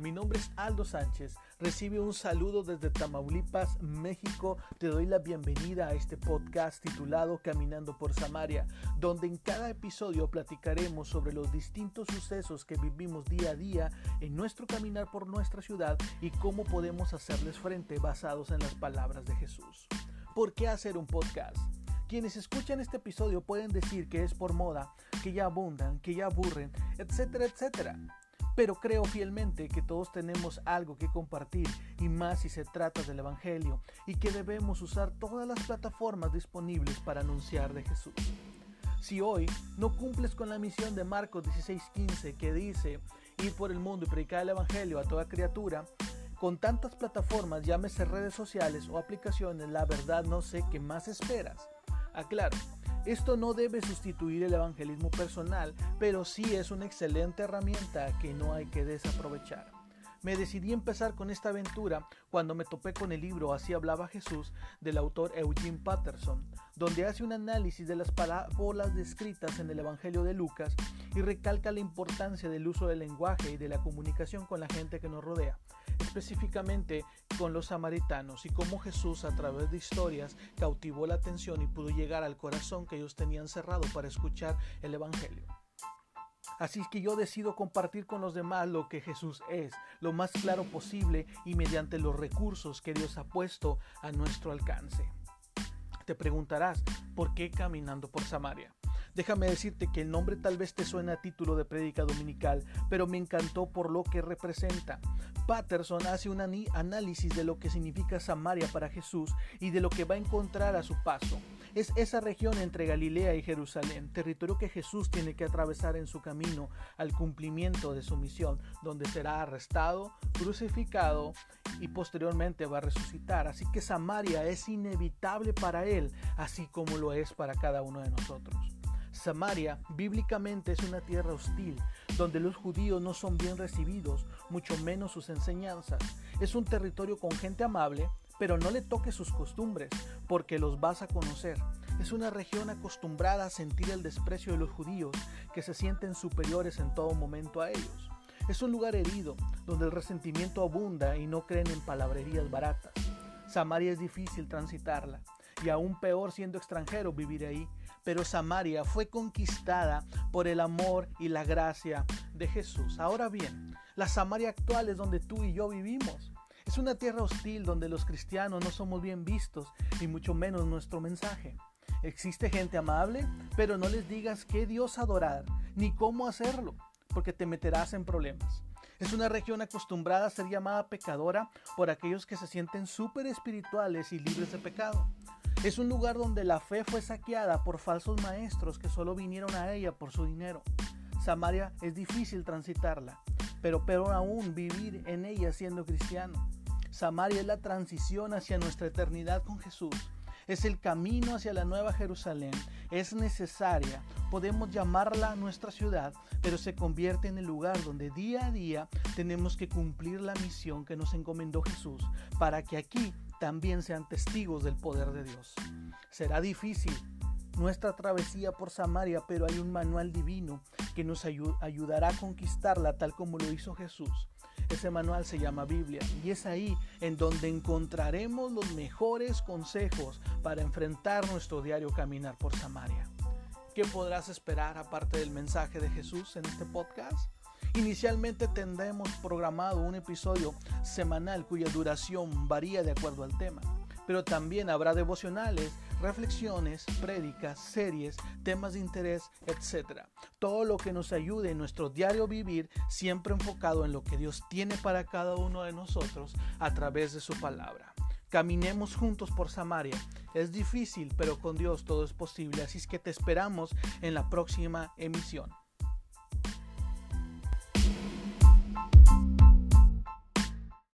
Mi nombre es Aldo Sánchez. Recibe un saludo desde Tamaulipas, México. Te doy la bienvenida a este podcast titulado Caminando por Samaria, donde en cada episodio platicaremos sobre los distintos sucesos que vivimos día a día en nuestro caminar por nuestra ciudad y cómo podemos hacerles frente basados en las palabras de Jesús. ¿Por qué hacer un podcast? Quienes escuchan este episodio pueden decir que es por moda, que ya abundan, que ya aburren, etcétera, etcétera pero creo fielmente que todos tenemos algo que compartir y más si se trata del Evangelio y que debemos usar todas las plataformas disponibles para anunciar de Jesús. Si hoy no cumples con la misión de Marcos 16:15 que dice ir por el mundo y predicar el Evangelio a toda criatura, con tantas plataformas, llámese redes sociales o aplicaciones, la verdad no sé qué más esperas. Aclaro, esto no debe sustituir el evangelismo personal, pero sí es una excelente herramienta que no hay que desaprovechar. Me decidí empezar con esta aventura cuando me topé con el libro Así hablaba Jesús del autor Eugene Patterson, donde hace un análisis de las parábolas descritas en el Evangelio de Lucas y recalca la importancia del uso del lenguaje y de la comunicación con la gente que nos rodea específicamente con los samaritanos y cómo Jesús a través de historias cautivó la atención y pudo llegar al corazón que ellos tenían cerrado para escuchar el Evangelio. Así que yo decido compartir con los demás lo que Jesús es, lo más claro posible y mediante los recursos que Dios ha puesto a nuestro alcance. Te preguntarás, ¿por qué caminando por Samaria? Déjame decirte que el nombre tal vez te suena a título de prédica dominical, pero me encantó por lo que representa. Patterson hace un análisis de lo que significa Samaria para Jesús y de lo que va a encontrar a su paso. Es esa región entre Galilea y Jerusalén, territorio que Jesús tiene que atravesar en su camino al cumplimiento de su misión, donde será arrestado, crucificado y posteriormente va a resucitar. Así que Samaria es inevitable para él, así como lo es para cada uno de nosotros. Samaria bíblicamente es una tierra hostil, donde los judíos no son bien recibidos, mucho menos sus enseñanzas. Es un territorio con gente amable, pero no le toques sus costumbres, porque los vas a conocer. Es una región acostumbrada a sentir el desprecio de los judíos, que se sienten superiores en todo momento a ellos. Es un lugar herido, donde el resentimiento abunda y no creen en palabrerías baratas. Samaria es difícil transitarla, y aún peor siendo extranjero vivir ahí, pero Samaria fue conquistada por el amor y la gracia de Jesús. Ahora bien, la Samaria actual es donde tú y yo vivimos. Es una tierra hostil donde los cristianos no somos bien vistos y mucho menos nuestro mensaje. Existe gente amable, pero no les digas qué Dios adorar ni cómo hacerlo, porque te meterás en problemas. Es una región acostumbrada a ser llamada pecadora por aquellos que se sienten súper espirituales y libres de pecado. Es un lugar donde la fe fue saqueada por falsos maestros que solo vinieron a ella por su dinero. Samaria es difícil transitarla, pero peor aún vivir en ella siendo cristiano. Samaria es la transición hacia nuestra eternidad con Jesús. Es el camino hacia la nueva Jerusalén. Es necesaria. Podemos llamarla nuestra ciudad, pero se convierte en el lugar donde día a día tenemos que cumplir la misión que nos encomendó Jesús, para que aquí también sean testigos del poder de Dios. Será difícil nuestra travesía por Samaria, pero hay un manual divino que nos ayudará a conquistarla tal como lo hizo Jesús. Ese manual se llama Biblia y es ahí en donde encontraremos los mejores consejos para enfrentar nuestro diario caminar por Samaria. ¿Qué podrás esperar aparte del mensaje de Jesús en este podcast? Inicialmente tendremos programado un episodio semanal cuya duración varía de acuerdo al tema, pero también habrá devocionales, reflexiones, prédicas, series, temas de interés, etc. Todo lo que nos ayude en nuestro diario vivir, siempre enfocado en lo que Dios tiene para cada uno de nosotros a través de su palabra. Caminemos juntos por Samaria. Es difícil, pero con Dios todo es posible, así es que te esperamos en la próxima emisión.